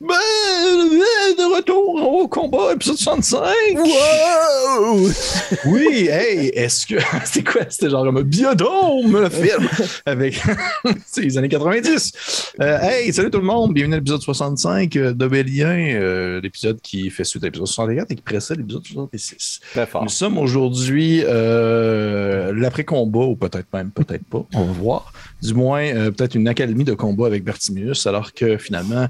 Ben, de retour au combat, épisode 65! Wow! Oui, hey, est-ce que. C'était quoi? C'était genre comme un biodôme, le film, avec. C'est les années 90. Euh, hey, salut tout le monde, bienvenue à l'épisode 65 d'Obélien, euh, l'épisode qui fait suite à l'épisode 64 et qui précède l'épisode 66. Très fort. Nous sommes aujourd'hui euh, l'après-combat, ou peut-être même, peut-être pas, on va voir. Du moins, euh, peut-être une académie de combat avec Bertimius, alors que finalement,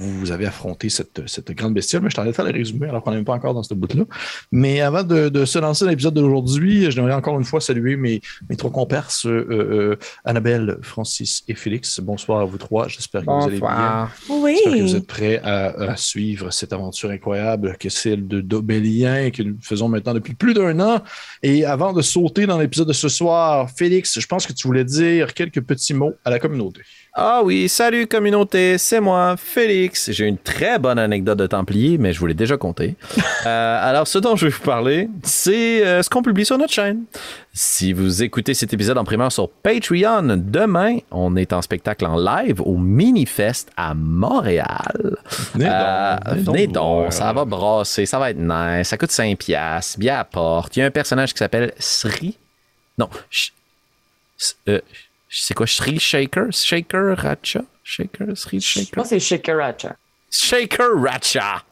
vous avez affronté cette, cette grande bestiole. Mais je t'arrête de résumé, alors qu'on n'est même pas encore dans ce bout-là. Mais avant de, de se lancer dans l'épisode d'aujourd'hui, j'aimerais encore une fois saluer mes, mes trois compères, euh, euh, Annabelle, Francis et Félix. Bonsoir à vous trois. J'espère que vous allez bien. Oui. J'espère que vous êtes prêts à, à suivre cette aventure incroyable que c'est celle de d'Obélien que nous faisons maintenant depuis plus d'un an. Et avant de sauter dans l'épisode de ce soir, Félix, je pense que tu voulais dire quelques petits mots à la communauté. Ah oui, salut communauté, c'est moi, Félix. J'ai une très bonne anecdote de Templier, mais je vous l'ai déjà conté. Euh, alors, ce dont je vais vous parler, c'est euh, ce qu'on publie sur notre chaîne. Si vous écoutez cet épisode en primeur sur Patreon, demain, on est en spectacle en live au Minifest à Montréal. Venez donc, Euh, venez donc venez donc, ça va brasser, ça va être nice, ça coûte 5 piastres, bien à porte. Il y a un personnage qui s'appelle Sri. Non, S- euh, c'est quoi, Sri Shaker? Shaker Racha? Shaker? Sri Je Shaker? pense que c'est Shakeracha. Shaker Racha!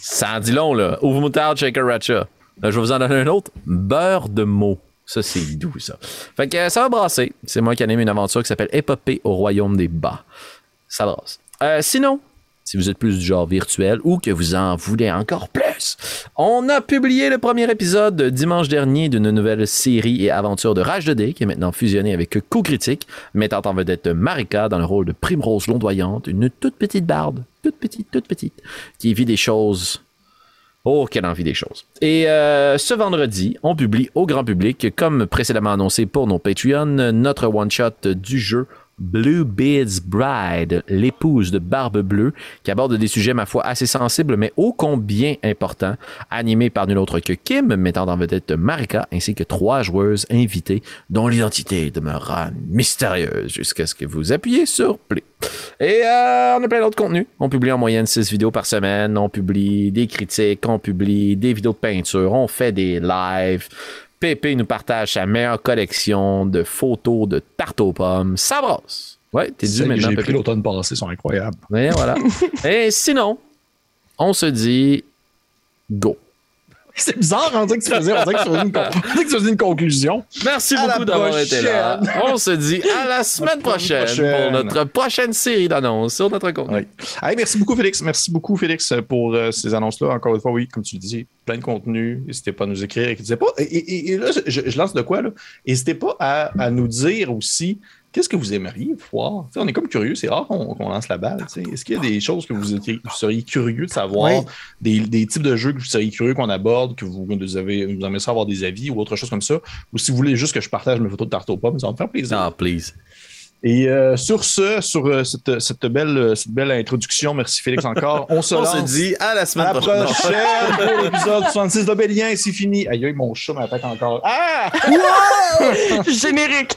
Ça en dit long, là. Ouvre moutarde, Shaker Racha. Là, je vais vous en donner un autre. Beurre de mots. Ça, c'est doux, ça. Fait que euh, ça va brasser. C'est moi qui anime une aventure qui s'appelle Épopée au royaume des bas. Ça brasse. Euh, sinon, si vous êtes plus du genre virtuel ou que vous en voulez encore plus, on a publié le premier épisode dimanche dernier d'une nouvelle série et aventure de Rage de dés qui est maintenant fusionnée avec Coup Critique, mettant en vedette Marika dans le rôle de Primrose Londoyante, une toute petite barde, toute petite, toute petite, qui vit des choses Oh, quelle envie des choses. Et euh, ce vendredi, on publie au grand public, comme précédemment annoncé pour nos Patreon, notre one-shot du jeu Blue Beard's Bride, l'épouse de Barbe Bleue, qui aborde des sujets, ma foi, assez sensibles, mais ô combien importants, animé par nul autre que Kim, mettant en vedette Marika, ainsi que trois joueuses invitées, dont l'identité demeurera mystérieuse jusqu'à ce que vous appuyez sur Play. Et euh, on a plein d'autres contenus. On publie en moyenne 6 vidéos par semaine. On publie des critiques, on publie des vidéos de peinture, on fait des lives. Pépé nous partage sa meilleure collection de photos de tarte aux pommes. Ça brasse. Ouais, t'es dû maintenant, j'ai pris l'automne passé sont incroyables. Et voilà. Et sinon, on se dit go. C'est bizarre, on dirait que tu faisais, on dirait que tu faisais une, con- on dirait que tu faisais une conclusion. Merci À beaucoup d'avoir été là. On se dit à la semaine prochaine, prochaine. pour notre prochaine série d'annonces sur notre compte. Oui. Merci beaucoup, Félix. Merci beaucoup, Félix, pour euh, ces annonces-là. Encore une fois, oui, comme tu le dis, plein de contenu. N'hésitez pas à nous écrire. N'hésitez pas. Et, et- et là, je, je lance de quoi, là? N'hésitez pas à, à nous dire aussi qu'est-ce que vous aimeriez voir? On est comme curieux. C'est rare qu'on qu'on lance la balle. Est-ce qu'il y a des choses que vous, étiez- vous seriez curieux de savoir? Oui. Des, des types de jeux que vous seriez curieux qu'on aborde, que vous, vous avez, vous aimeriez ça avoir des avis ou autre chose comme ça? Ou si vous voulez juste que je partage mes photos de tarte aux pommes, ça va me faire plaisir. Ah, please. Et euh, sur ce, sur euh, cette, cette belle, euh, cette belle introduction, merci Félix encore. On se On lance. se dit à la à semaine la prochaine. prochaine pour l'épisode 66 d'Obélien. C'est fini. Aïe, aïe, mon chat m'attaque encore. Ah! Générique.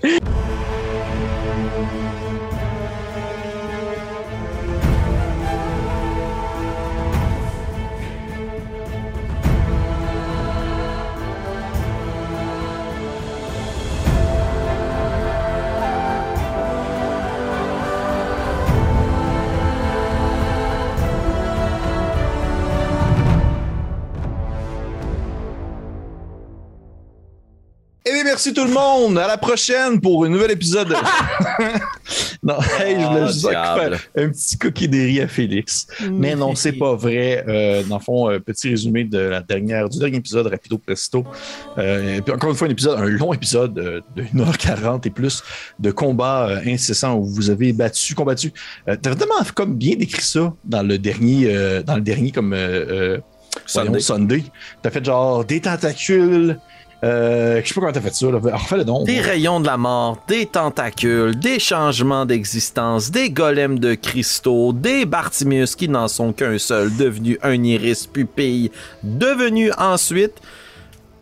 Merci tout le monde. À la prochaine pour un nouvel épisode. non, hey, je voulais Ah, juste diable. un petit coquille des riz à Félix. Mais non, c'est pas vrai. Euh, dans le fond, euh, petit résumé de la dernière, du dernier épisode, rapido presto. Euh, puis encore une fois, un épisode, un long épisode euh, de 1h40 et plus de combats euh, incessants où vous avez battu, combattu. Euh, T'as vraiment comme bien décrit ça dans le dernier, euh, dans le dernier comme euh, euh, voyons, Sunday. Sunday. T'as fait genre des tentacules. Euh, je sais pas comment t'as fait ça. Là. Refais le don. Des rayons de la mort, des tentacules, des changements d'existence, des golems de cristaux, des Bartimius qui n'en sont qu'un seul, devenu un iris pupille, devenu ensuite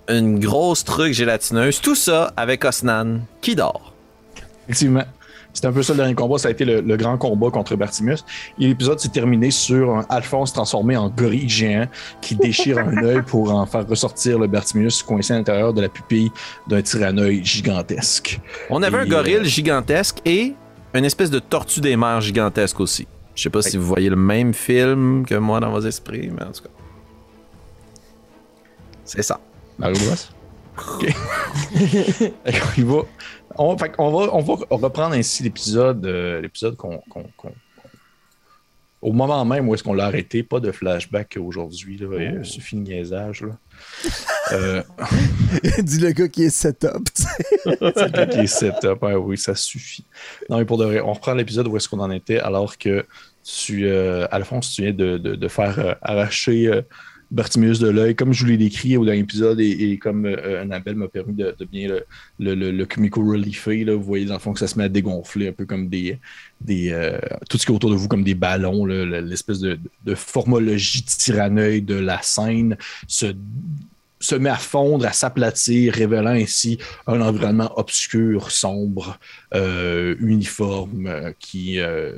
une grosse truc gélatineuse. Tout ça avec Osnan qui dort. Effectivement. C'était un peu ça le dernier combat. Ça a été le, le grand combat contre Bartimus. Et l'épisode s'est terminé sur un Alphonse transformé en gorille géant qui déchire un œil pour en faire ressortir le Bartimus coincé à l'intérieur de la pupille d'un tyranneuil gigantesque. On avait un gorille euh, gigantesque et une espèce de tortue des mers gigantesque aussi. Je sais pas si vous voyez le même film que moi dans vos esprits, mais en tout cas. C'est ça. Mario Bros? Y va. On, fait qu'on va, on va reprendre ainsi l'épisode euh, l'épisode qu'on, qu'on- qu'on- Au moment même où est-ce qu'on l'a arrêté, pas de flashback aujourd'hui. Là, euh, suffit de niaisage. Là. Euh, Dis le gars qui est setup. le gars qui est setup. Oui, ça suffit. Non, mais pour de vrai, on reprend l'épisode où est-ce qu'on en était alors que tu, euh, Alphonse, tu viens de, de- de faire euh, arracher euh, Bartimius de l'œil, comme je vous l'ai décrit au dernier épisode et, comme euh, Annabelle m'a permis de, bien le, le, le, comico reliefer. Là, vous voyez dans le fond que ça se met à dégonfler un peu comme des. des euh, tout ce qui est autour de vous comme des ballons, l'espèce de, de formologie tyranneuil de la scène se se met à fondre, à s'aplatir, révélant ainsi un environnement obscur, sombre, euh, uniforme, euh, qui euh,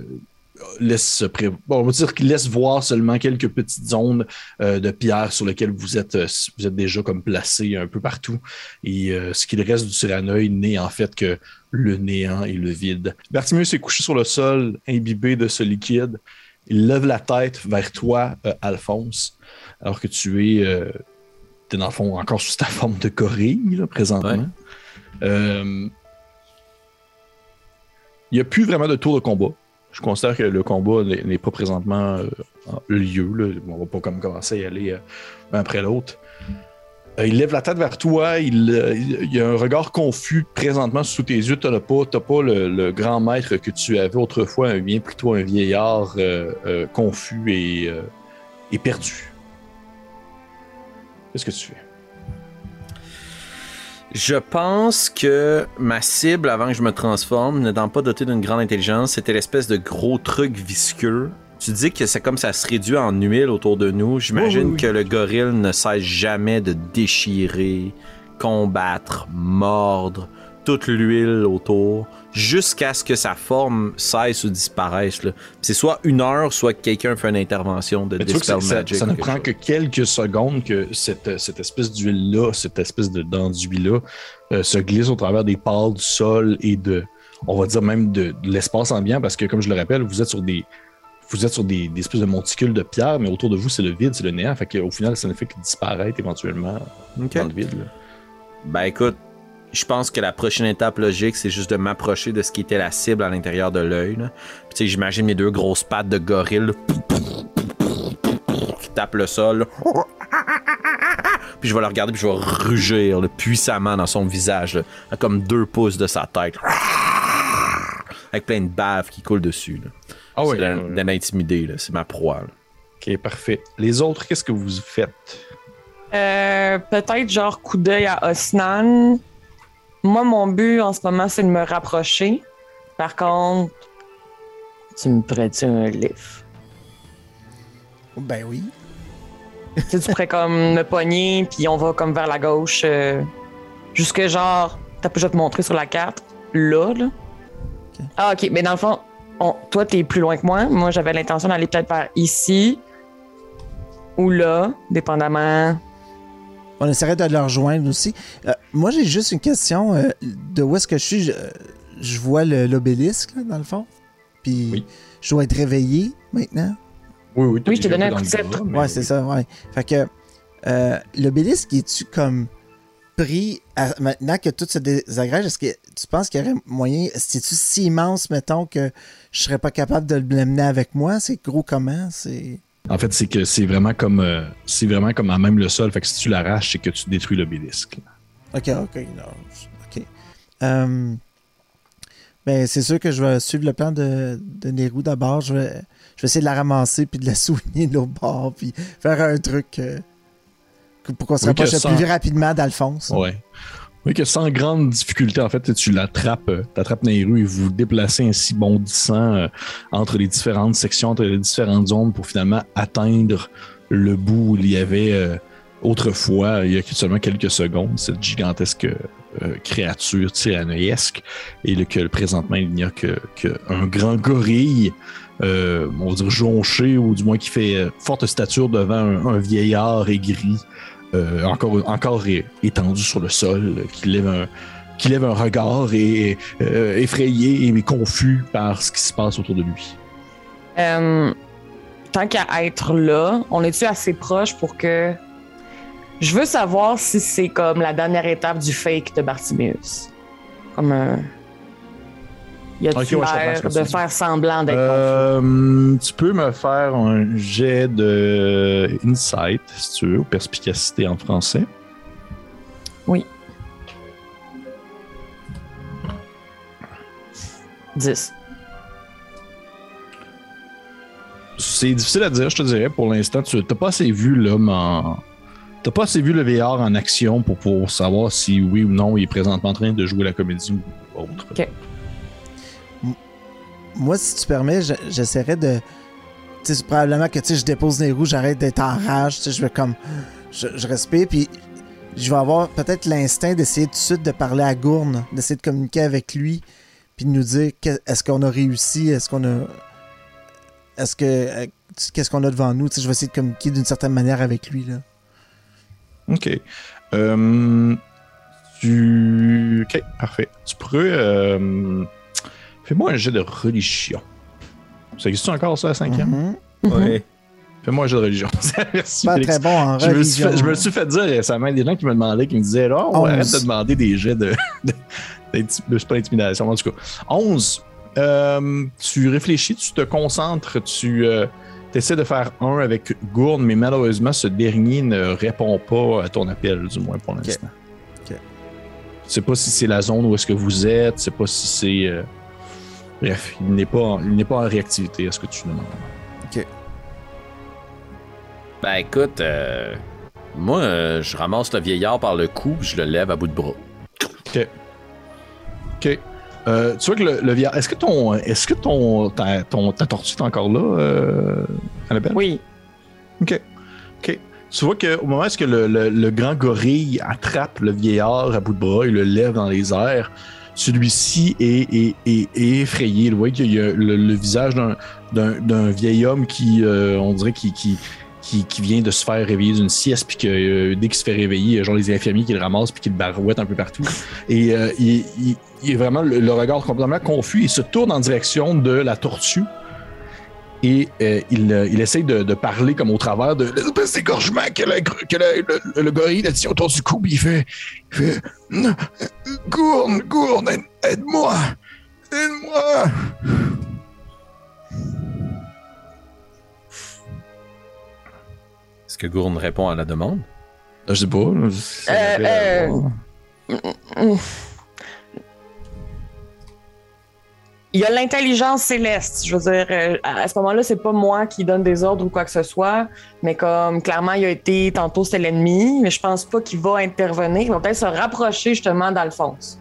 laisse se pré- bon, on va dire qu'il laisse voir seulement quelques petites zones euh, de pierre sur lesquelles vous êtes, euh, vous êtes déjà comme placé un peu partout. Et euh, ce qu'il reste du tyranneuil n'est en fait que le néant et le vide. Bartimeus est couché sur le sol, imbibé de ce liquide. Il lève la tête vers toi, Alphonse, alors que tu es t'es dans le fond encore sous ta forme de gorille là, présentement. Il n'y a plus vraiment de tour de combat. Je considère que le combat n'est pas présentement euh, lieu. Là. On va pas comme commencer à y aller euh, un après l'autre. Euh, il lève la tête vers toi. Il, y a un regard confus présentement sous tes yeux. Tu n'as pas, pas le, grand maître que tu avais autrefois, un bien plutôt un vieillard confus et perdu. Qu'est-ce que tu fais? Je pense que ma cible, avant que je me transforme, n'étant pas dotée d'une grande intelligence, c'était l'espèce de gros truc visqueux. Tu dis que c'est comme ça se réduit en huile autour de nous. J'imagine Oui, oui, oui. que le gorille ne cesse jamais de déchirer, combattre, mordre toute l'huile autour jusqu'à ce que sa forme cesse ou disparaisse. C'est soit une heure, soit que quelqu'un fait une intervention de Dispel ça, ça- Magic. ça ou ne prend chose. que quelques secondes que cette, cette espèce d'huile-là, cette espèce de d'enduit-là, euh, se glisse au travers des pales du sol et de, on va dire même de, de l'espace ambiant, parce que comme je le rappelle, vous êtes sur des, vous êtes sur des, des espèces de monticules de pierre, mais autour de vous, c'est le vide, c'est le néant. Fait qu'au final, ça ne fait que disparaître éventuellement dans le vide. là. Ben écoute, je pense que la prochaine étape logique, c'est juste de m'approcher de ce qui était la cible à l'intérieur de l'œil. Puis tu sais, j'imagine mes deux grosses pattes de gorille là, qui tapent le sol. là. Puis je vais le regarder, puis je vais rugir là, puissamment dans son visage, à comme deux pouces de sa tête. Avec plein de bave qui coule dessus. Ah c'est oui. de, de l'intimider, c'est ma proie. là. Ok, parfait. Les autres, qu'est-ce que vous faites? Euh, Peut-être genre coup d'œil à Osnan. Moi, mon but en ce moment, c'est de me rapprocher. Par contre, tu me prêtes un livre? Ben oui. tu sais, tu pourrais comme me pogner, puis on va comme vers la gauche. euh, jusque genre, t'as pu vais te montrer sur la carte. Là, là. Ah, ok. Mais dans le fond, on- toi, t'es plus loin que moi. Moi, j'avais l'intention d'aller peut-être vers ici. Ou là, dépendamment. On essaierait de le rejoindre aussi. Euh, moi, j'ai juste une question. euh, de où est-ce que je suis? Je, je vois le- l'obélisque, là, dans le fond. Puis, Oui. je dois être réveillé maintenant. Oui, oui. Oui, je t'ai donné un dans coup de le sceptre. Ouais, c'est oui. ça, ouais. Fait que euh, l'obélisque, est-tu comme pris à- maintenant que tout se désagrège? Est-ce que tu penses qu'il y aurait moyen. C'est-tu si immense, mettons, que je serais pas capable de le mener avec moi? C'est gros comment? C'est. En fait, c'est que c'est vraiment comme euh, c'est vraiment comme à même le sol. Fait que si tu l'arraches, c'est que tu détruis l'obélisque. Ok, ok, non. Ok. Euh, ben, c'est sûr que je vais suivre le plan de, de Nero d'abord. Je vais, je vais essayer de la ramasser puis de la soigner de l'autre bord puis faire un truc euh, pour qu'on se Oui, rapproche le sans- plus rapidement d'Alphonse. Ouais. Oui, que sans grande difficulté, en fait, tu l'attrapes, euh, t'attrapes Nehru et vous vous déplacez ainsi bondissant euh, entre les différentes sections, entre les différentes zones pour finalement atteindre le bout où il y avait euh, autrefois, il y a seulement quelques secondes, cette gigantesque euh, créature tyrannoïsque et le, que présentement il n'y a que, que un grand gorille, euh, on va dire jonché ou du moins qui fait forte stature devant un vieillard aigri, euh, encore, étendu sur le sol, qui lève un, regard euh, effrayé et confus par ce qui se passe autour de lui. Euh, tant qu'à être là, on est-tu assez proche pour que. Je veux savoir si c'est comme la dernière étape du fake de Bartimius? Comme un. Y a-tu Ok, ouais, je comprends l'air de faire semblant d'être Euh, tu peux me faire un jet de insight, si tu veux, ou perspicacité en français? confus? 10. C'est difficile à dire, je te dirais, pour l'instant. Tu n'as pas assez vu l'homme en. T'as pas assez vu le VR en action pour, pour savoir si oui ou non il est présentement en train de jouer la comédie ou autre. Ok. Moi, si tu permets, je- j'essaierais de. Tu sais, probablement que je dépose les roues, j'arrête d'être en rage, je vais comme. Je, respire, puis je vais avoir peut-être l'instinct d'essayer tout de suite de parler à Gourne, d'essayer de communiquer avec lui, puis de nous dire est-ce qu'on a réussi, est-ce qu'on a. Est-ce que. euh, Qu'est-ce qu'on a devant nous? Tu sais, je vais essayer de communiquer d'une certaine manière avec lui, là. Ok. Euh, tu. Ok, parfait. Tu pourrais. euh, Fais-moi un jet de religion. Ça existe encore ça à 5 ans? Mhm. Ouais. Fais-moi un jeu de religion. Merci. Pas très bon en Je me, suis fait, je me suis fait dire récemment des gens qui me demandaient, qui me disaient on Onze. arrête de demander des jets de. de, de- c'est pas l'intimidation, en tout cas. 11. Euh, tu réfléchis, tu te concentres, tu euh, essaies de faire un avec Gourne, mais malheureusement, ce dernier ne répond pas à ton appel, du moins pour l'instant. Ok. Je sais pas si c'est la zone où est-ce que vous êtes, je sais pas si c'est. euh, Bref, il n'est pas, en- il n'est pas en réactivité à ce que tu demandes. Ben écoute, euh, moi, euh, je ramasse le vieillard par le cou puis je le lève à bout de bras. OK. OK. Euh, tu vois que le, le vieillard. Est-ce que ton. Est-ce que ton. Ta, ton, ta tortue est encore là, euh, Annabelle? Oui. OK. OK. Tu vois qu'au moment où est-ce que le, le- le grand gorille attrape le vieillard à bout de bras et le lève dans les airs, celui-ci est, effrayé. Vous voyez qu'il y a le, visage d'un- vieil homme qui, euh, on dirait, qui, vient de se faire réveiller d'une sieste, puis que euh, dès qu'il se fait réveiller, genre les infirmiers qui le ramassent, puis qui le un peu partout. Et euh, il, il- est vraiment le regard complètement confus. Il se tourne en direction de la tortue. Et euh, il, euh, il essaye de, de parler comme au travers de l'espèce d'égorgement que, la gr- que la- le, le gorille a tient autour du cou. puis il fait, il fait Gourne, Gourne, aide- aide-moi, aide-moi. Est-ce que Gourne répond à la demande? Je sais pas. Il y a l'intelligence céleste. Je veux dire, euh, à ce moment-là, c'est pas moi qui donne des ordres ou quoi que ce soit, mais comme clairement, il a été tantôt c'est l'ennemi, mais je pense pas qu'il va intervenir. Il va peut-être se rapprocher justement d'Alphonse.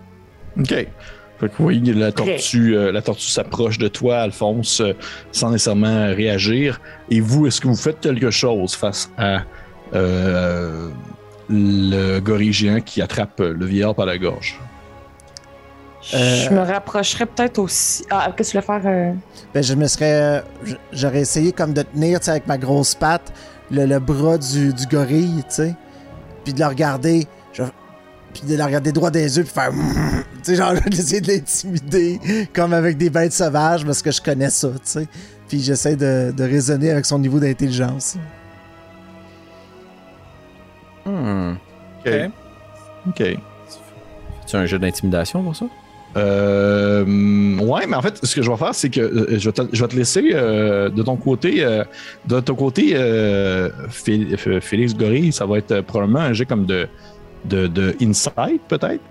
OK. Fait que oui, la tortue, euh, la tortue s'approche de toi, Alphonse, euh, sans nécessairement réagir. Et vous, est-ce que vous faites quelque chose face à euh, le gorille géant qui attrape le vieillard par la gorge? Euh, Je me rapprocherais peut-être aussi. Ah, qu'est-ce que tu veux faire? euh? Ben, je me serais. euh, J'aurais essayé comme de tenir, tu sais, avec ma grosse patte, le, le bras du, du gorille, tu sais. Puis de le regarder. je- puis de le regarder droit dans les yeux, puis faire. Tu sais, genre, d'essayer de l'intimider, comme avec des bêtes sauvages, parce que je connais ça, tu sais. Puis j'essaie de, de raisonner avec son niveau d'intelligence. Hmm. OK. OK. Fais-tu un jeu d'intimidation pour ça? Euh, ouais, mais en fait, ce que je vais faire, c'est que euh, je, vais te, je vais te laisser euh, de ton côté, euh, de ton côté, euh, Félix Gorille, ça va être euh, probablement un jeu comme de, de, de insight, peut-être.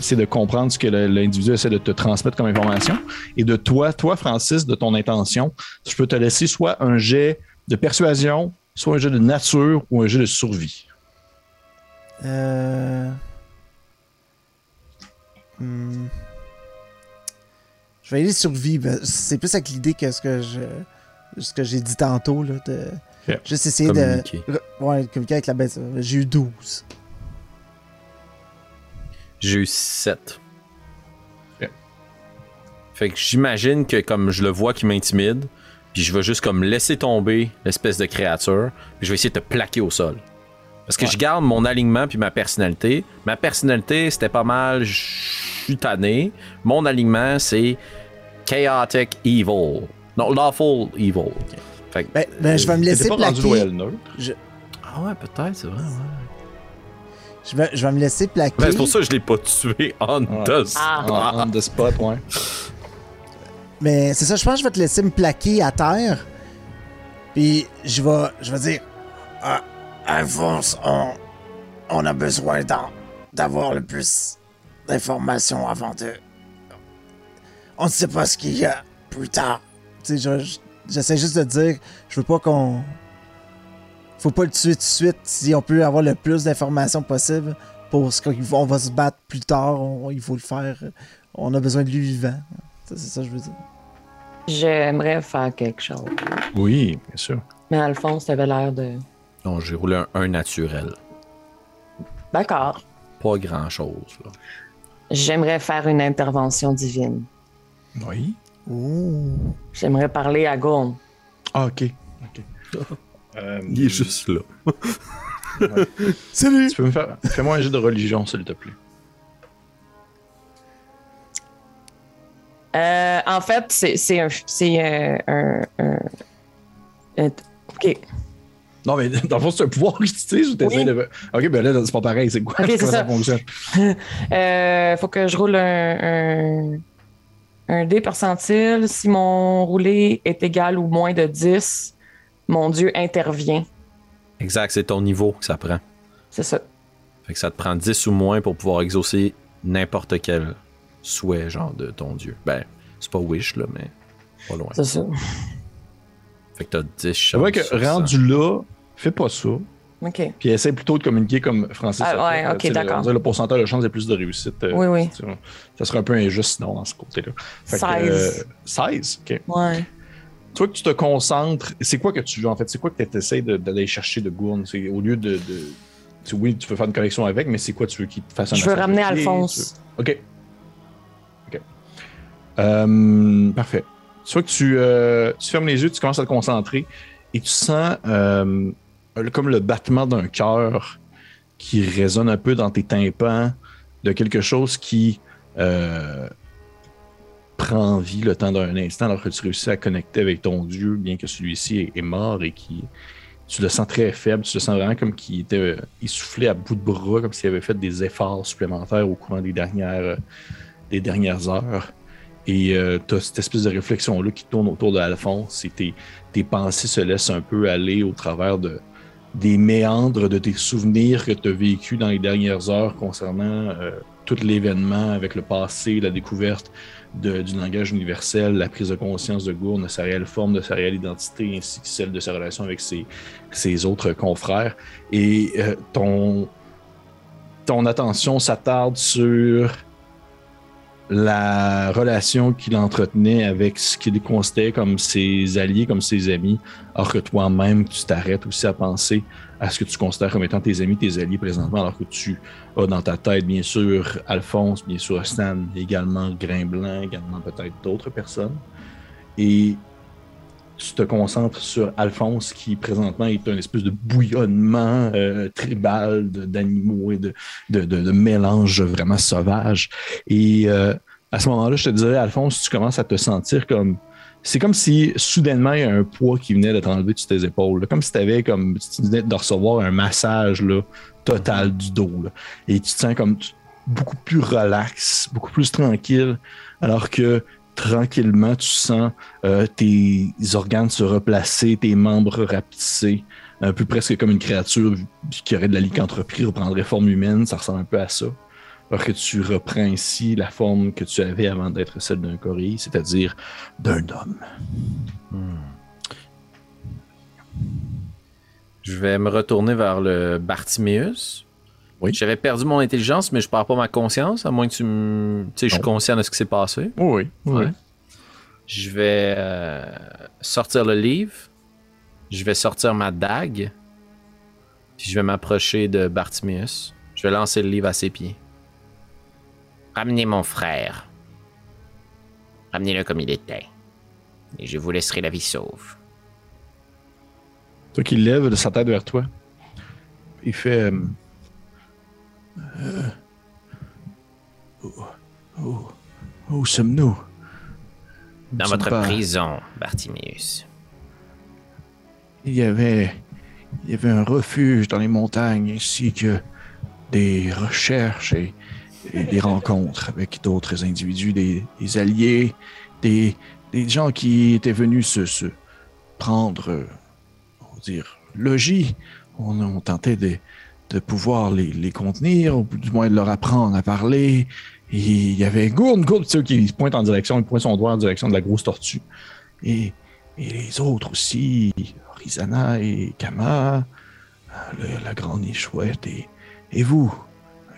C'est de comprendre ce que l'individu essaie de te transmettre comme information. Et de toi, toi, Francis, de ton intention, je peux te laisser soit un jet de persuasion, soit un jet de nature ou un jet de survie. Euh. Hmm. Je vais aller survie. ben, C'est plus avec l'idée que ce que je. Ce que j'ai dit tantôt, là. De... Juste essayer Communiquer. de. Ouais, communiquer avec la bête. J'ai eu 12. J'ai eu 7. Ok. Fait que j'imagine que comme je le vois qui m'intimide, puis je vais juste comme laisser tomber l'espèce de créature, puis je vais essayer de te plaquer au sol. Parce que je garde mon alignement puis ma personnalité. Ma personnalité, c'était pas mal, je suis tanné. Mon alignement, c'est Chaotic Evil. Non, Lawful Evil. Fait que- Ben, ben, je vais me T'étais laisser pas rendu plaquer. neutre. Je, Ah ouais, peut-être, c'est vrai, ouais. je vais, je vais me laisser plaquer. Ben, c'est pour ça que je l'ai pas tué on Ouais. the Ah. On, on the spot, ouais. Mais c'est ça, je pense que je vais te laisser me plaquer à terre. Puis je vais, je vais dire Ah, Alphonse, on, on a besoin d'en- d'avoir le plus d'informations avant de. On ne sait pas ce qu'il y a plus tard. Tu sais, je- je- j'essaie juste de dire Je veux pas qu'on. Faut pas le tuer tout de suite si on peut avoir le plus d'informations possible pour ce qu'on va- se battre plus tard. on- il faut le faire. On a besoin de lui vivant. Ça, C'est ça que je veux dire. J'aimerais faire quelque chose. Oui, bien sûr. Mais Alphonse, t'avais l'air de. Non, j'ai roulé un 1 naturel. D'accord. Pas grand chose, là. J'aimerais faire une intervention divine. Oui. Ouh. J'aimerais parler à Gourne. Ah, ok. ok. Euh, Il est juste là. Salut! Tu peux me faire. Fais-moi un jeu de religion, s'il te plaît. Euh, en fait, c'est un. C'est un, un- un- Ok. Non, mais dans le fond, c'est un pouvoir que tu utilises ou t'essaies Oui. de. Ok, ben là, c'est pas pareil. C'est quoi? Ok, c'est Comment ça. fonctionne? Euh, faut que je roule un, un, un dé percentile. Si mon roulé est égal ou moins de 10, mon dieu intervient. Exact, c'est ton niveau que ça prend. C'est ça. Fait que ça te prend 10 ou moins pour pouvoir exaucer n'importe quel souhait, genre, de ton dieu. Ben, c'est pas wish, là, mais pas loin. C'est ça. Fait que t'as 10 C'est chances. vrai que rendu là, fais pas ça. OK. Puis essaie plutôt de communiquer comme Francis. Ah, ouais, Euh, ok, le- d'accord. dirait Le pourcentage de chance est plus de réussite. euh, Oui, oui. Ça serait un peu injuste sinon dans ce côté-là. Fait que, 16. euh, 16, ok. Ouais. Tu vois que tu te concentres. C'est quoi que tu veux en fait? C'est quoi que tu essaies de- d'aller chercher de Gourne? C'est au lieu de. de- tu- oui, tu peux faire une connexion avec, mais c'est quoi tu veux qu'il te fasse un Je veux ramener de? Alphonse. Veux- Ok. Ok. Euh, parfait. Tu vois que tu, euh, tu fermes les yeux, tu commences à te concentrer et tu sens euh, comme le battement d'un cœur qui résonne un peu dans tes tympans de quelque chose qui euh, prend vie le temps d'un instant alors que tu réussis à connecter avec ton Dieu, bien que celui-ci est, mort et qui tu le sens très faible, tu le sens vraiment comme qu'il était euh, essoufflé à bout de bras, comme s'il avait fait des efforts supplémentaires au courant des dernières, euh, des dernières heures. Et tu as cette espèce de réflexion-là qui tourne autour de Alphonse et tes, tes pensées se laissent un peu aller au travers de, des méandres de tes souvenirs que tu as vécu dans les dernières heures concernant euh, tout l'événement avec le passé, la découverte du langage universel, la prise de conscience de Gourne, de sa réelle forme, de sa réelle identité, ainsi que celle de sa relation avec ses, autres confrères. Et euh, ton attention s'attarde sur la relation qu'il entretenait avec ce qu'il considérait comme ses alliés, comme ses amis, alors que toi-même, tu t'arrêtes aussi à penser à ce que tu considères comme étant tes amis, tes alliés présentement, alors que tu as dans ta tête, bien sûr, Alphonse, bien sûr, Stan, également Grimblanc, également peut-être d'autres personnes. Et tu te concentres sur Alphonse, qui présentement est un espèce de bouillonnement euh, tribal de- d'animaux et de, de, de, de mélange vraiment sauvage. Et euh, à ce moment-là, je te dirais, Alphonse, tu commences à te sentir comme. C'est comme si soudainement il y a un poids qui venait d'être enlevé de tes épaules. Comme si avais comme si tu venais de recevoir un massage là, total du dos. là. Et tu te sens comme tu- beaucoup plus relax, beaucoup plus tranquille, alors que tranquillement, tu sens euh, tes organes se replacer, tes membres rapetisser, un peu presque comme une créature qui aurait de la lycanthropie, reprendrait forme humaine, ça ressemble un peu à ça. Alors que tu reprends ici la forme que tu avais avant d'être celle d'un gorille, c'est-à-dire d'un homme. Je vais me retourner vers le Bartiméus. Oui. J'avais perdu mon intelligence, mais je perds pas ma conscience, à moins que tu me. Tu sais, je suis conscient de ce qui s'est passé. Oui, Ouais. Je vais euh, sortir le livre. Je vais sortir ma dague. Puis je vais m'approcher de Bartiméus. Je vais lancer le livre à ses pieds. Ramenez mon frère. Ramenez-le comme il était. Et je vous laisserai la vie sauve. Toi qui lève de sa tête vers toi. Il fait. euh, euh, où, où- où sommes-nous? Nous Dans votre pas- prison, Bartimius. Il y avait. Il y avait un refuge dans les montagnes ainsi que des recherches et, et des rencontres avec d'autres individus, des, des alliés, des, des gens qui étaient venus se, se prendre, on va dire, logis. On, on tentait de, de pouvoir les, contenir, ou du moins de leur apprendre à parler. Il y avait Gourne, Gourne, tu qui pointe en direction, il pointe son doigt en direction de la grosse tortue. Et, les autres aussi, Rizana et Kama, la grande et chouette, et, et vous,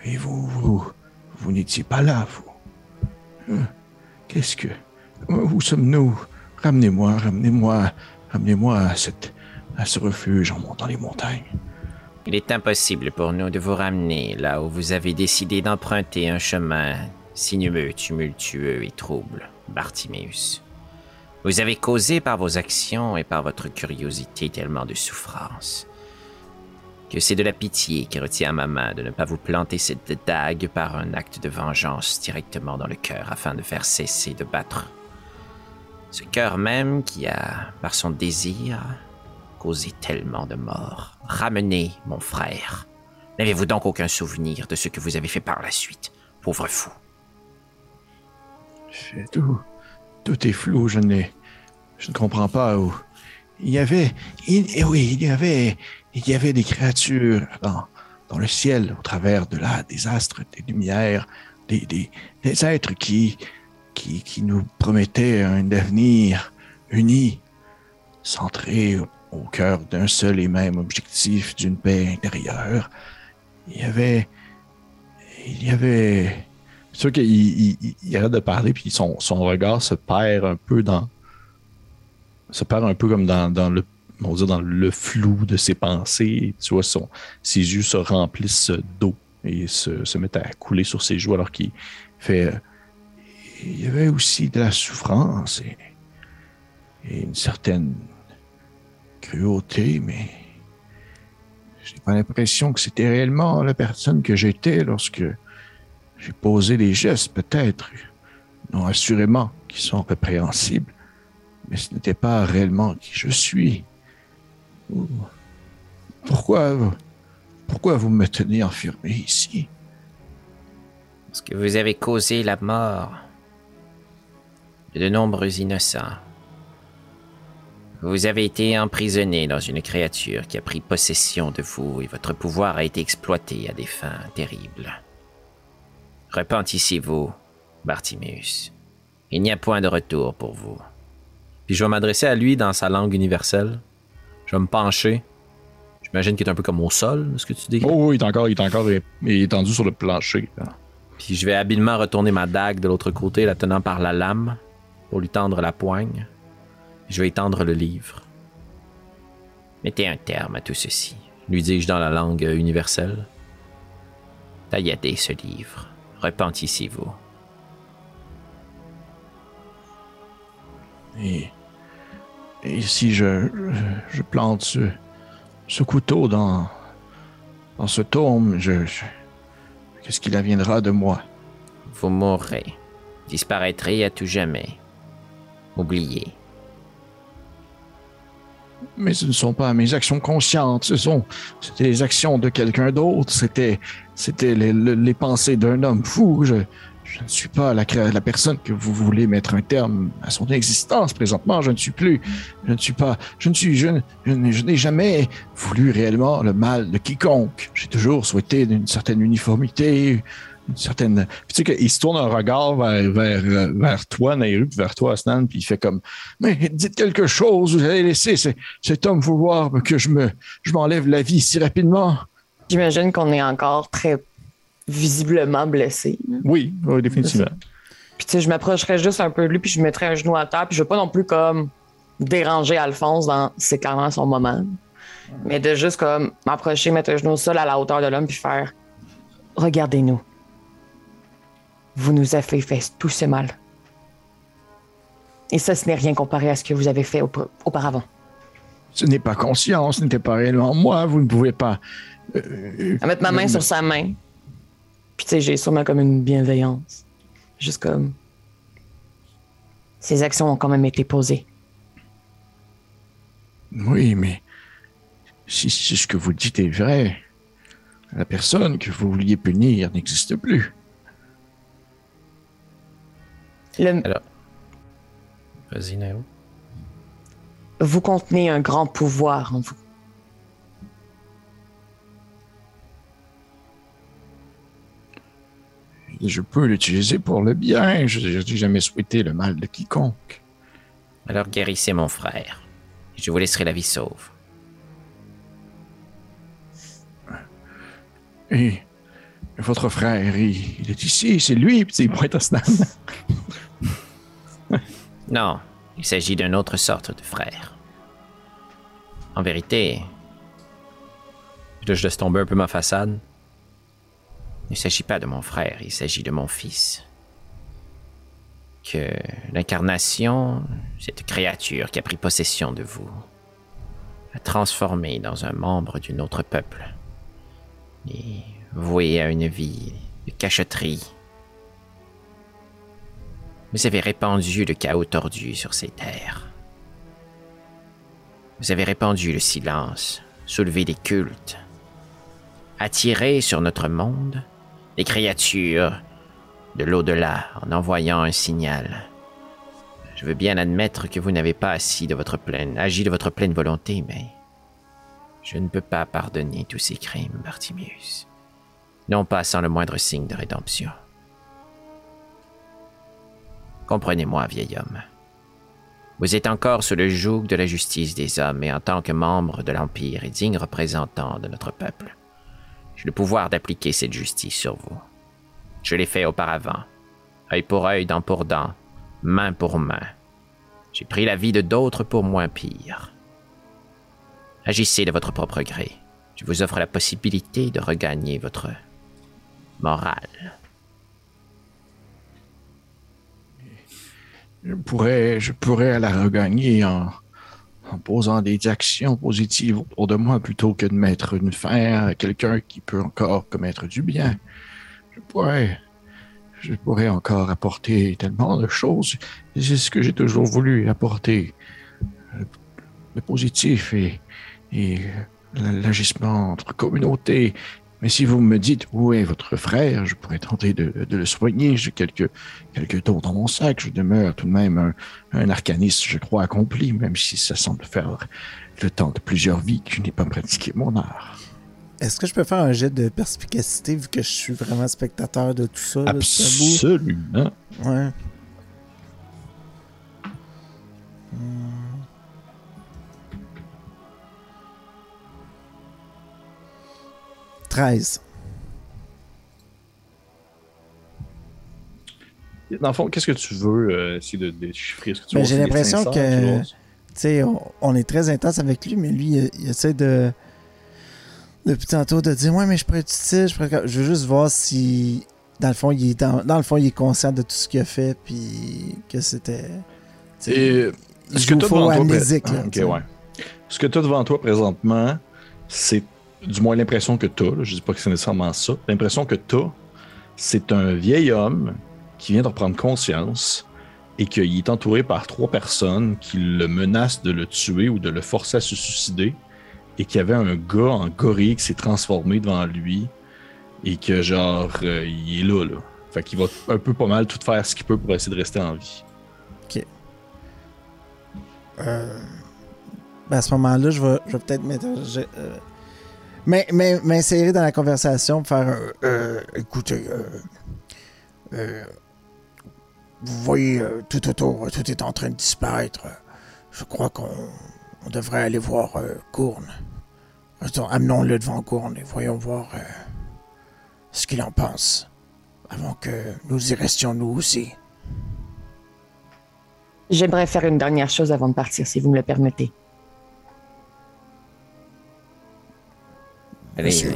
et vous, vous, vous n'étiez pas là, vous. Hein? Qu'est-ce que... Où sommes-nous? Ramenez-moi, ramenez-moi, ramenez-moi à ce refuge en montant les montagnes. Il est impossible pour nous de vous ramener là où vous avez décidé d'emprunter un chemin sinueux, tumultueux et trouble, Bartiméus. Vous avez causé par vos actions et par votre curiosité tellement de souffrance que c'est de la pitié qui retient ma main de ne pas vous planter cette dague par un acte de vengeance directement dans le cœur afin de faire cesser de battre. Ce cœur même qui a, par son désir, causé tellement de morts. Ramenez mon frère. N'avez-vous donc aucun souvenir de ce que vous avez fait par la suite, pauvre fou? Tout, tout est flou, je je ne comprends pas où. Il y avait, eh oui, il y avait, il y avait des créatures dans, dans le ciel, au travers de là, des astres, des lumières, des, des, des êtres qui, qui, qui nous promettaient un avenir uni, centré au, cœur d'un seul et même objectif, d'une paix intérieure. Il y avait, il y avait, c'est sûr qu'il il, il- il arrête de parler, puis son, son regard se perd un peu dans. se perd un peu comme dans, dans le. Dans le flou de ses pensées. Tu vois, son, ses yeux se remplissent d'eau et se, se mettent à couler sur ses joues alors qu'il fait. Il y avait aussi de la souffrance et une certaine cruauté, mais j'ai pas l'impression que c'était réellement la personne que j'étais lorsque j'ai posé des gestes, peut-être, non assurément, qui sont répréhensibles, mais ce n'était pas réellement qui je suis. Ou- Pourquoi, pourquoi vous me tenez enfermé ici? Parce que vous avez causé la mort de nombreux innocents. Vous avez été emprisonné dans une créature qui a pris possession de vous et votre pouvoir a été exploité à des fins terribles. Repentissez-vous, Bartiméus. Il n'y a point de retour pour vous. Puis je vais m'adresser à lui dans sa langue universelle. Je vais me pencher. J'imagine qu'il est un peu comme au sol, ce que tu dis. Oh oui, il est encore, il est encore étendu sur le plancher. là. Puis je vais habilement retourner ma dague de l'autre côté, la tenant par la lame, pour lui tendre la poigne. Je vais étendre le livre. Mettez un terme à tout ceci. Lui dis-je dans la langue universelle. Tailladez ce livre. Repentissez-vous. Et, et si je, je, je plante ce, ce couteau dans, dans ce tome, je, je- qu'est-ce qu'il adviendra de moi? Vous mourrez. Disparaîtrez à tout jamais. Oubliez. Mais ce ne sont pas mes actions conscientes, ce sont c'était les actions de quelqu'un d'autre, c'était c'était les, le- les pensées d'un homme fou. Je, je ne suis pas la, la personne que vous voulez mettre un terme à son existence présentement. Je ne suis plus. Je ne suis pas. Je ne suis. Je, je n'ai jamais voulu réellement le mal de quiconque. J'ai toujours souhaité une certaine uniformité, une certaine. Puis tu sais qu'il se tourne un regard vers, vers, euh, vers toi, Nairu, puis vers toi, Asnan, puis il fait comme Mais dites quelque chose, vous allez laisser ce- cet homme vouloir que je me je m'enlève la vie si rapidement. J'imagine qu'on est encore très visiblement blessé. Oui, oui, définitivement. Puis tu sais, je m'approcherais juste un peu de lui, puis je mettrais un genou à terre, puis je veux pas non plus comme déranger Alphonse dans c'est clairement son moment. Mais de juste comme m'approcher, mettre un genou au sol à la hauteur de l'homme, puis faire Regardez-nous. Vous nous avez fait tout ce mal. Et ça, ce n'est rien comparé à ce que vous avez fait aupa- auparavant. Ce n'est pas conscient, ce n'était pas réellement moi. Vous ne pouvez pas. euh, À mettre ma main sur sa main. Puis tu sais, j'ai sûrement comme une bienveillance. Juste comme. Ces actions ont quand même été posées. Oui, mais si, si ce que vous dites est vrai, la personne que vous vouliez punir n'existe plus. Le- Vas-y, Nairo. vous contenez un grand pouvoir en vous. Et je peux l'utiliser pour le bien. Je n'ai jamais souhaité le mal de quiconque. Alors guérissez mon frère. Je vous laisserai la vie sauve. Et votre frère, il, il est ici, c'est lui, il pointe à. Non, il s'agit d'une autre sorte de frère. En vérité, je laisse tomber un peu ma façade. il ne s'agit pas de mon frère, il s'agit de mon fils. Que l'incarnation, cette créature qui a pris possession de vous, a transformé dans un membre d'un autre peuple. Et voué à une vie de cachotterie. Vous avez répandu le chaos tordu sur ces terres. Vous avez répandu le silence, soulevé des cultes, attiré sur notre monde les créatures de l'au-delà en envoyant un signal. Je veux bien admettre que vous n'avez pas assis de votre pleine, agi de votre pleine volonté, mais je ne peux pas pardonner tous ces crimes, Bartimius. Non pas sans le moindre signe de rédemption. Comprenez-moi, vieil homme. Vous êtes encore sous le joug de la justice des hommes et en tant que membre de l'Empire et digne représentant de notre peuple, j'ai le pouvoir d'appliquer cette justice sur vous. Je l'ai fait auparavant, œil pour œil, dent pour dent, main pour main. J'ai pris la vie de d'autres pour moins pire. Agissez de votre propre gré. Je vous offre la possibilité de regagner votre morale. Je pourrais, je pourrais la regagner en, posant des actions positives autour de moi plutôt que de mettre une fin à quelqu'un qui peut encore commettre du bien. Je pourrais, je pourrais encore apporter tellement de choses. C'est ce que j'ai toujours voulu apporter. Le, le positif et, et l'agissement entre communautés. Mais si vous me dites où est votre frère, je pourrais tenter de, de le soigner. J'ai quelques, quelques dons dans mon sac. Je demeure tout de même un, un arcaniste, je crois, accompli, même si ça semble faire le temps de plusieurs vies que je n'ai pas pratiqué mon art. Est-ce que je peux faire un jet de perspicacité vu que je suis vraiment spectateur de tout ça? là? Absolument. Ouais. 13. Dans le fond, qu'est-ce que tu veux euh, essayer de déchiffrer? Ce que tu ben, J'ai l'impression que. T'sais, on, on est très intense avec lui, mais lui, il, essaie de. Depuis tantôt, de dire Ouais, mais je pourrais être utile, je, pourrais... veux juste voir si. Dans le fond, il est, dans, le fond, il est conscient de tout ce qu'il a fait, puis que c'était. Et. Ce que ah, tu ah, ouais. Ce que tu as devant toi présentement, c'est du moins l'impression que tu as. Je dis pas que c'est nécessairement ça. L'impression que tu as, c'est un vieil homme qui vient de reprendre conscience et qu'il est entouré par trois personnes qui le menacent de le tuer ou de le forcer à se suicider et qu'il y avait un gars en gorille qui s'est transformé devant lui et que genre euh, il est là là. Fait qu'il va un peu pas mal tout faire ce qu'il peut pour essayer de rester en vie. Euh, ben, à ce moment-là, je vais, peut-être mettre. Mais, mais, m'insérer dans la conversation, faire. euh, écoutez, euh, euh, vous voyez tout autour, tout est en train de disparaître. Je crois qu'on on devrait aller voir Gourne. Amenons-le devant Gourne et voyons voir ce qu'il en pense. Avant que nous y restions nous aussi. J'aimerais faire une dernière chose avant de partir, si vous me le permettez. Monsieur.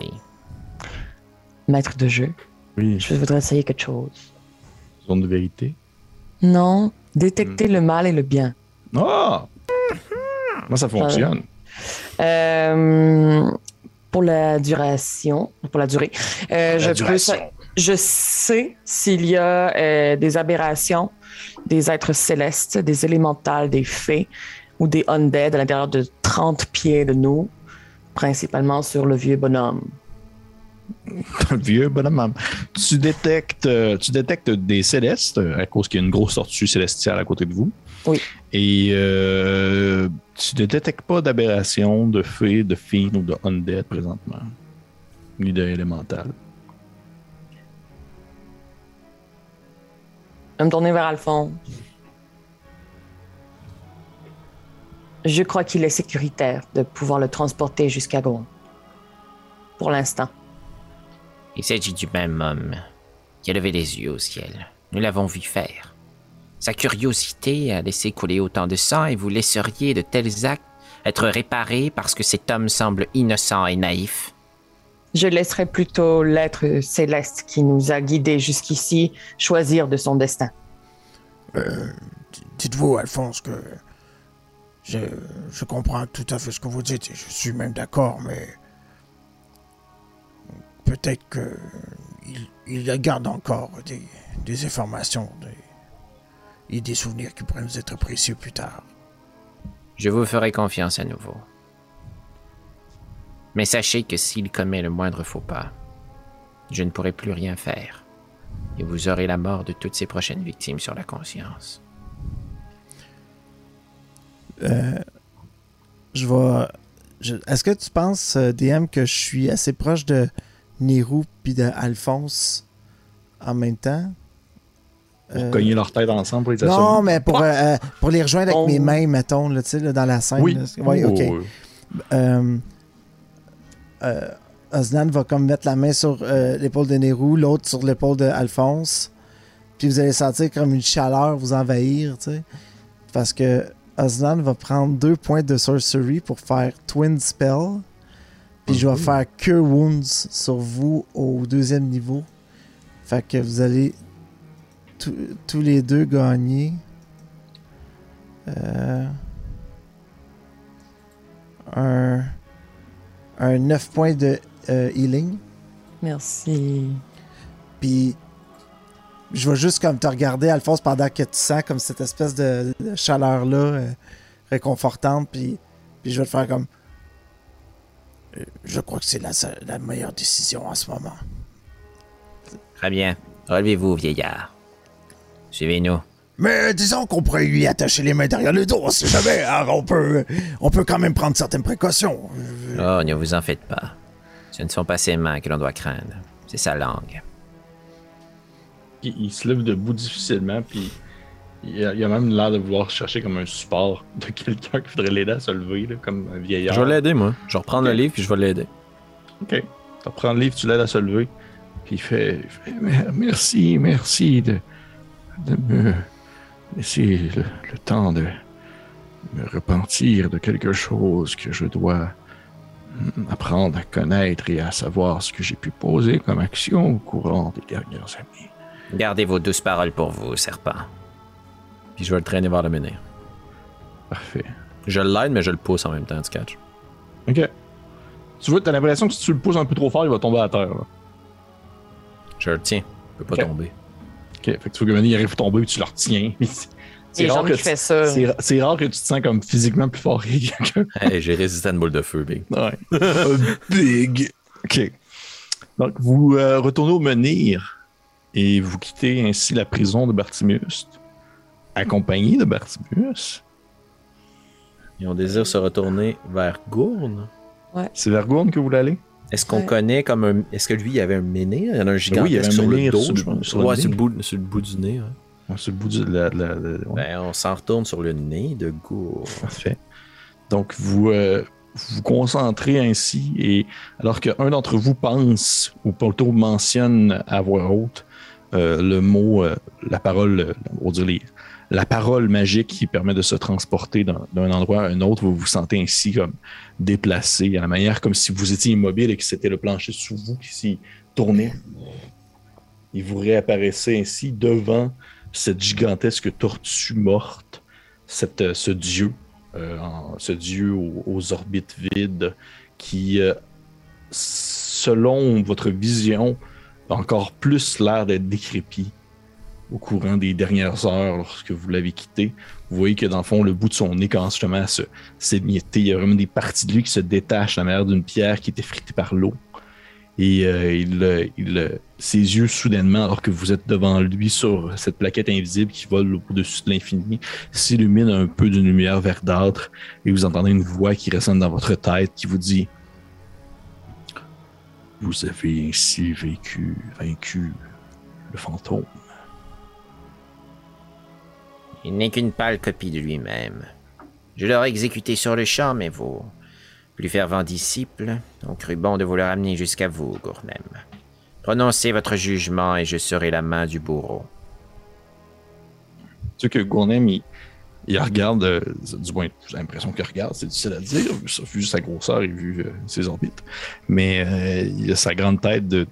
Maître de jeu, Oui. je voudrais essayer quelque chose. Zone de vérité. Non, détecter le mal et le bien. Ah! Comment ça fonctionne? Euh, pour la duration, pour la durée, euh, je, peux, duration. je sais s'il y a euh, des aberrations, des êtres célestes, des élémentales, des fées ou des undead à l'intérieur de 30 pieds de nous, principalement sur le vieux bonhomme. Un vieux bonhomme. Tu détectes, euh, tu détectes des célestes euh, à cause qu'il y a une grosse tortue célestiale à côté de vous. Oui. Et euh, tu ne détectes pas d'aberration, de fées, de fiends ou de undead présentement. Ni d'élémental. Je vais me tourner vers Alphonse. Je crois qu'il est sécuritaire de pouvoir le transporter jusqu'à Gond. Pour l'instant. Il s'agit du même homme qui a levé les yeux au ciel. Nous l'avons vu faire. Sa curiosité a laissé couler autant de sang et vous laisseriez de tels actes être réparés parce que cet homme semble innocent et naïf? Je laisserai plutôt l'être céleste qui nous a guidés jusqu'ici choisir de son destin. Dites-vous, Alphonse, que je, comprends tout à fait ce que vous dites et je suis même d'accord, mais peut-être que il, il garde encore des, informations et des souvenirs qui pourraient nous être précieux plus tard. Je vous ferai confiance à nouveau. Mais sachez que s'il commet le moindre faux pas, je ne pourrai plus rien faire. Et vous aurez la mort de toutes ses prochaines victimes sur la conscience. Je vais. je- Est-ce que tu penses, euh, DM, que je suis assez proche de Nérou puis de Alphonse en même temps? Pour Euh, cogner leur tête ensemble pour les Non, mais pour, euh, euh, pour les rejoindre avec Oh. mes mains, mettons, là, tu sais, là, dans la scène. Oui. là. Ouais, ok. Oh, Euh, euh, Osnan va comme mettre la main sur euh, l'épaule de Nérou, l'autre sur l'épaule d'Alphonse. Puis vous allez sentir comme une chaleur vous envahir, tu sais. Parce que Osnan va prendre deux points de sorcery pour faire Twin Spell. Puis je vais faire Cure Wounds sur vous au deuxième niveau. Fait que vous allez tous- tous les deux gagner. Euh, un, un 9 points de euh, healing. Merci. Puis je vais juste comme te regarder, Alphonse, pendant que tu sens comme cette espèce de, de chaleur-là euh, réconfortante. Puis, puis je vais te faire comme. Euh, Je crois que c'est la, la meilleure décision en ce moment. Très bien. Relevez-vous, vieillard. Suivez-nous. Mais disons qu'on pourrait lui attacher les mains derrière le dos, sait jamais. hein, on, peut, on peut quand même prendre certaines précautions. Oh, ne vous en faites pas. Ce ne sont pas ses mains que l'on doit craindre. C'est sa langue. Il, il se lève debout difficilement, puis il a, il a même l'air de vouloir chercher comme un support de quelqu'un qui voudrait l'aider à se lever, là, comme un vieillard. Je vais l'aider, moi. Je vais reprendre le livre puis je vais l'aider. Ok. Tu reprends le livre, tu l'aides à se lever. Puis il fait, il fait, Mer- Merci, merci de, de me laisser le, le temps de me repentir de quelque chose que je dois apprendre à connaître et à savoir ce que j'ai pu poser comme action au courant des dernières années. Gardez vos douces paroles pour vous, serpent. Puis je vais le traîner vers le menhir. Parfait. Je l'aide, mais je le pousse en même temps, tu catch. Ok. Tu vois, t'as l'impression que si tu le pousses un peu trop fort, il va tomber à terre. là. Je le tiens. Il peut pas tomber. Ok. Fait que tu vois que il arrive à tomber, puis tu le retiens. C'est rare que tu- fait ça. Rare que tu te sens comme physiquement plus fort que quelqu'un. Hey, j'ai résisté à une boule de feu, Big. Ouais. Big. OK. Donc, vous euh, retournez au menhir et vous quittez ainsi la prison de Bartimius, accompagné de Bartimius. Et on désire se retourner vers Gourne. C'est vers Gourne que vous voulez aller? Est-ce qu'on Ouais. connaît comme un. Est-ce que lui, il y avait un menhir? Il y en a un gigantesque Oui, il y avait un sur le dos, sur le- je pense. sur le ouais, nez. sur le, bout, sur le bout du nez. Ouais, C'est le bout du- de la. Ben, on s'en retourne sur le nez de Gourne. Parfait. Donc, vous euh, vous concentrez ainsi et alors qu'un d'entre vous pense ou plutôt mentionne à voix haute euh, le mot, euh, la parole, euh, on dire les- la parole magique qui permet de se transporter d'un endroit à un autre, vous vous sentez ainsi comme déplacé à la manière comme si vous étiez immobile et que c'était le plancher sous vous qui s'y tournait. et vous réapparaissez ainsi devant cette gigantesque tortue morte, cette, ce dieu, ce dieu aux, orbites vides qui, selon votre vision, encore plus l'air d'être décrépit au courant des dernières heures lorsque vous l'avez quitté. Vous voyez que dans le fond, le bout de son nez commence justement à se s'émietter. Il y a vraiment des parties de lui qui se détachent la manière d'une pierre qui est effritée par l'eau. Et euh, euh, euh, ses yeux, soudainement, alors que vous êtes devant lui sur cette plaquette invisible qui vole au-dessus de l'infini, s'illumine un peu d'une lumière verdâtre et vous entendez une voix qui résonne dans votre tête qui vous dit Vous avez ainsi vécu, vaincu le fantôme. Il n'est qu'une pâle copie de lui-même. Je l'aurais exécuté sur le champ, mais vos plus fervents disciples ont cru bon de vous le ramener jusqu'à vous, Gournem. Prononcez votre jugement et je serai la main du bourreau. Tu que Gournem, il, il regarde, euh, du moins, j'ai l'impression qu'il regarde, c'est difficile à dire, vu, sa grosseur et vu euh, ses orbites. Mais euh, il a sa grande tête de,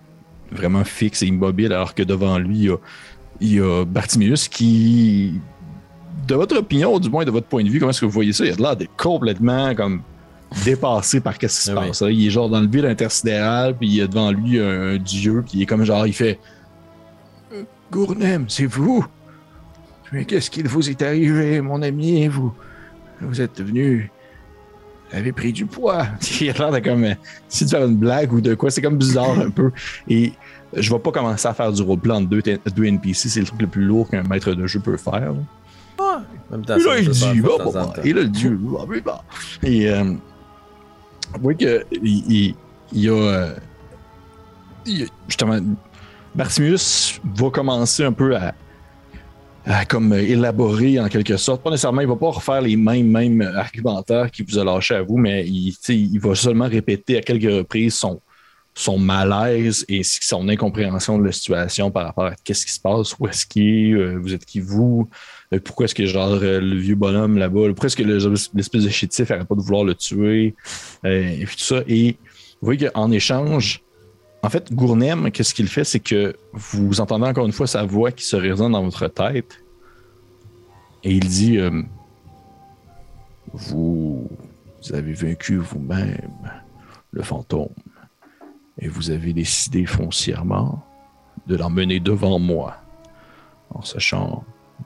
vraiment fixe et immobile, alors que devant lui, il y a, a Bartimius qui, de votre opinion, du moins de votre point de vue, comment est-ce que vous voyez ça? Il a l'air d'être complètement comme dépassé par qu'est-ce qui se Ah oui. passe. Il est genre dans le vide intersidéral, puis il y a devant lui un, un dieu, puis il est comme genre, il fait Gournem, c'est vous? Mais qu'est-ce qu'il vous est arrivé, mon ami? Vous, vous êtes venu. Vous avez pris du poids. Il a l'air de comme. Si de faire une blague ou de quoi, c'est comme bizarre un peu. Et je vais pas commencer à faire du roleplay entre deux, deux NPC. C'est le truc le plus lourd qu'un maître de jeu peut faire. même temps, Et là, il dit, en bah, temps. Et là, bah, bah, bah. Et, euh, vous voyez que, il, il- il y a, euh, il y a- justement, Bartimius va commencer un peu à comme euh, élaborer en quelque sorte. Pas nécessairement, il va pas refaire les mêmes, mêmes argumentaires qu'il vous a lâché à vous, mais il, il va seulement répéter à quelques reprises son, son malaise et son incompréhension de la situation par rapport à qu'est-ce qui se passe, où est-ce qu'il est, euh, vous êtes qui vous, euh, pourquoi est-ce que genre euh, le vieux bonhomme là-bas, pourquoi est-ce que le- l'espèce de chétif n'arrête pas de vouloir le tuer, euh, et puis tout ça. Et vous voyez qu'en échange, en fait, Gournem, qu'est-ce qu'il fait, c'est que vous entendez encore une fois sa voix qui se résonne dans votre tête. Et il dit euh, vous, vous avez vaincu vous-même le fantôme. Et vous avez décidé foncièrement de l'emmener devant moi, en sachant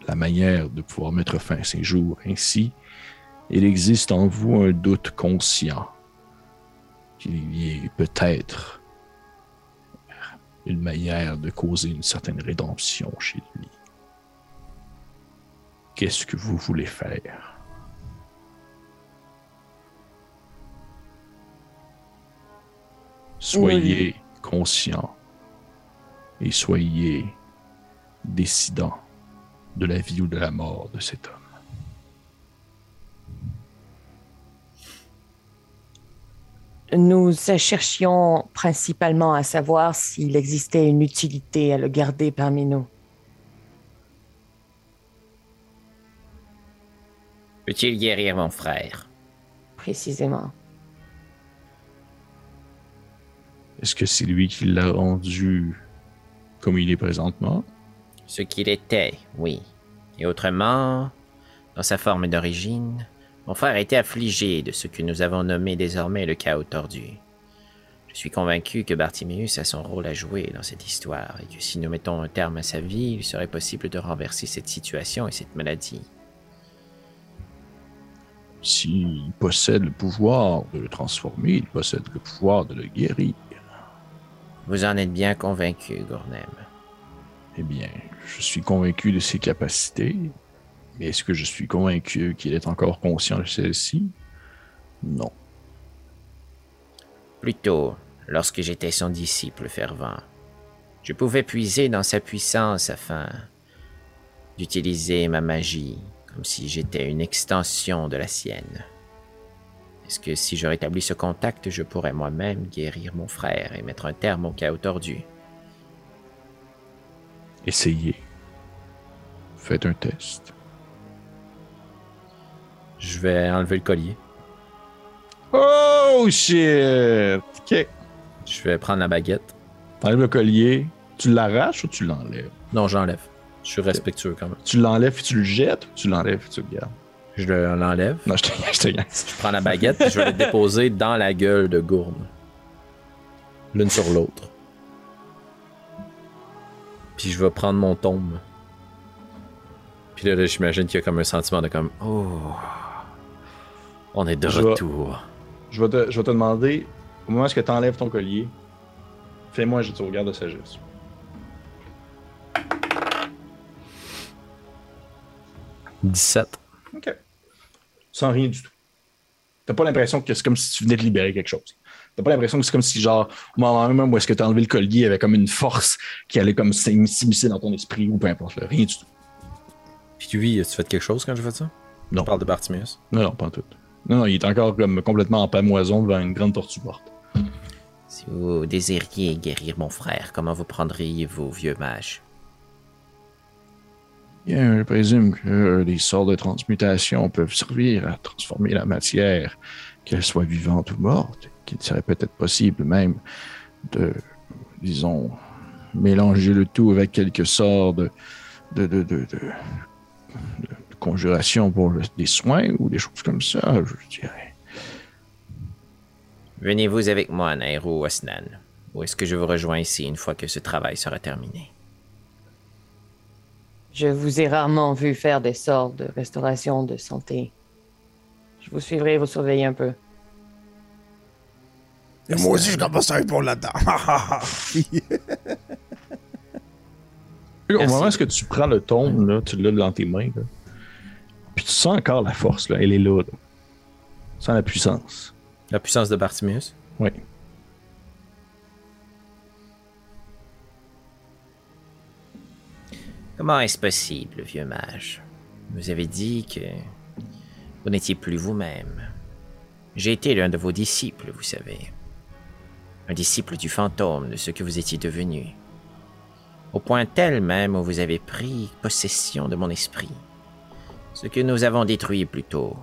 la manière de pouvoir mettre fin à ses jours. Ainsi, il existe en vous un doute conscient qu'il y ait peut-être une manière de causer une certaine rédemption chez lui. Qu'est-ce que vous voulez faire? Soyez conscient et soyez décidant de la vie ou de la mort de cet homme. Nous cherchions principalement à savoir s'il existait une utilité à le garder parmi nous. Peut-il guérir mon frère? Précisément. Est-ce que c'est lui qui l'a rendu comme il est présentement? Ce qu'il était, oui. Et autrement, dans sa forme d'origine, mon frère était affligé de ce que nous avons nommé désormais le chaos tordu. Je suis convaincu que Bartiméus a son rôle à jouer dans cette histoire et que si nous mettons un terme à sa vie, il serait possible de renverser cette situation et cette maladie. S'il possède le pouvoir de le transformer, il possède le pouvoir de le guérir. Vous en êtes bien convaincu, Gournem. Eh bien, je suis convaincu de ses capacités, mais est-ce que je suis convaincu qu'il est encore conscient de celle-ci? Non. Plutôt, lorsque j'étais son disciple fervent, je pouvais puiser dans sa puissance afin d'utiliser ma magie comme si j'étais une extension de la sienne. Est-ce que si je rétablis ce contact, je pourrais moi-même guérir mon frère et mettre un terme au chaos tordu? Essayez. Faites un test. Je vais enlever le collier. Oh shit! Ok. Je vais prendre la baguette. T'enlèves le collier, Tu l'arraches ou tu l'enlèves? Non, j'enlève. Je suis respectueux quand même. Tu l'enlèves et tu le jettes ou tu l'enlèves et tu le gardes? Je le- l'enlève. Non, je te je te gagne. Je prends la baguette et je vais le déposer dans la gueule de Gourne. L'une sur l'autre. Puis je vais prendre mon tombe. Puis là, là, j'imagine qu'il y a comme un sentiment de comme Oh. On est de Je vais- retour. Je vais te, je vais te demander, au moment où tu enlèves ton collier, fais-moi un jet de sauvegarde de sagesse. « 17. OK. Sans rien du tout. T'as pas l'impression que c'est comme si tu venais de libérer quelque chose. T'as pas l'impression que c'est comme si, genre, au moment même où est-ce que t'as enlevé le collier, il y avait comme une force qui allait comme s'immiscer dans ton esprit ou peu importe. là. Rien du tout. Puis lui, as-tu fait quelque chose quand j'ai fait ça? Non. Je parle de Bartimius? Non, non, pas en tout. Non, non, il est encore comme complètement en pamoison devant une grande tortue morte. Si vous désiriez guérir mon frère, comment vous prendriez-vous, vieux mage? Bien, je présume que les sorts de transmutation peuvent servir à transformer la matière, qu'elle soit vivante ou morte, qu'il serait peut-être possible même de, disons, mélanger le tout avec quelques sorts de, de, de- de conjuration pour le- des soins ou des choses comme ça, je dirais. Venez-vous avec moi, Nairo Asnan Ou est-ce que je vous rejoins ici une fois que ce travail sera terminé? Je vous ai rarement vu faire des sorts de restauration de santé. Je vous suivrai et vous surveiller un peu. Et moi aussi, je commence à répondre là-dedans. Au moment où tu prends le tombe, là, tu l'as dans tes mains, là, puis tu sens encore la force, là, elle est là. là. Tu sens la puissance. La puissance de Bartimius? Oui. Comment est-ce possible, vieux mage? Vous avez dit que vous n'étiez plus vous-même. J'ai été l'un de vos disciples, vous savez. Un disciple du fantôme de ce que vous étiez devenu. Au point tel même où vous avez pris possession de mon esprit. Ce que nous avons détruit plus tôt.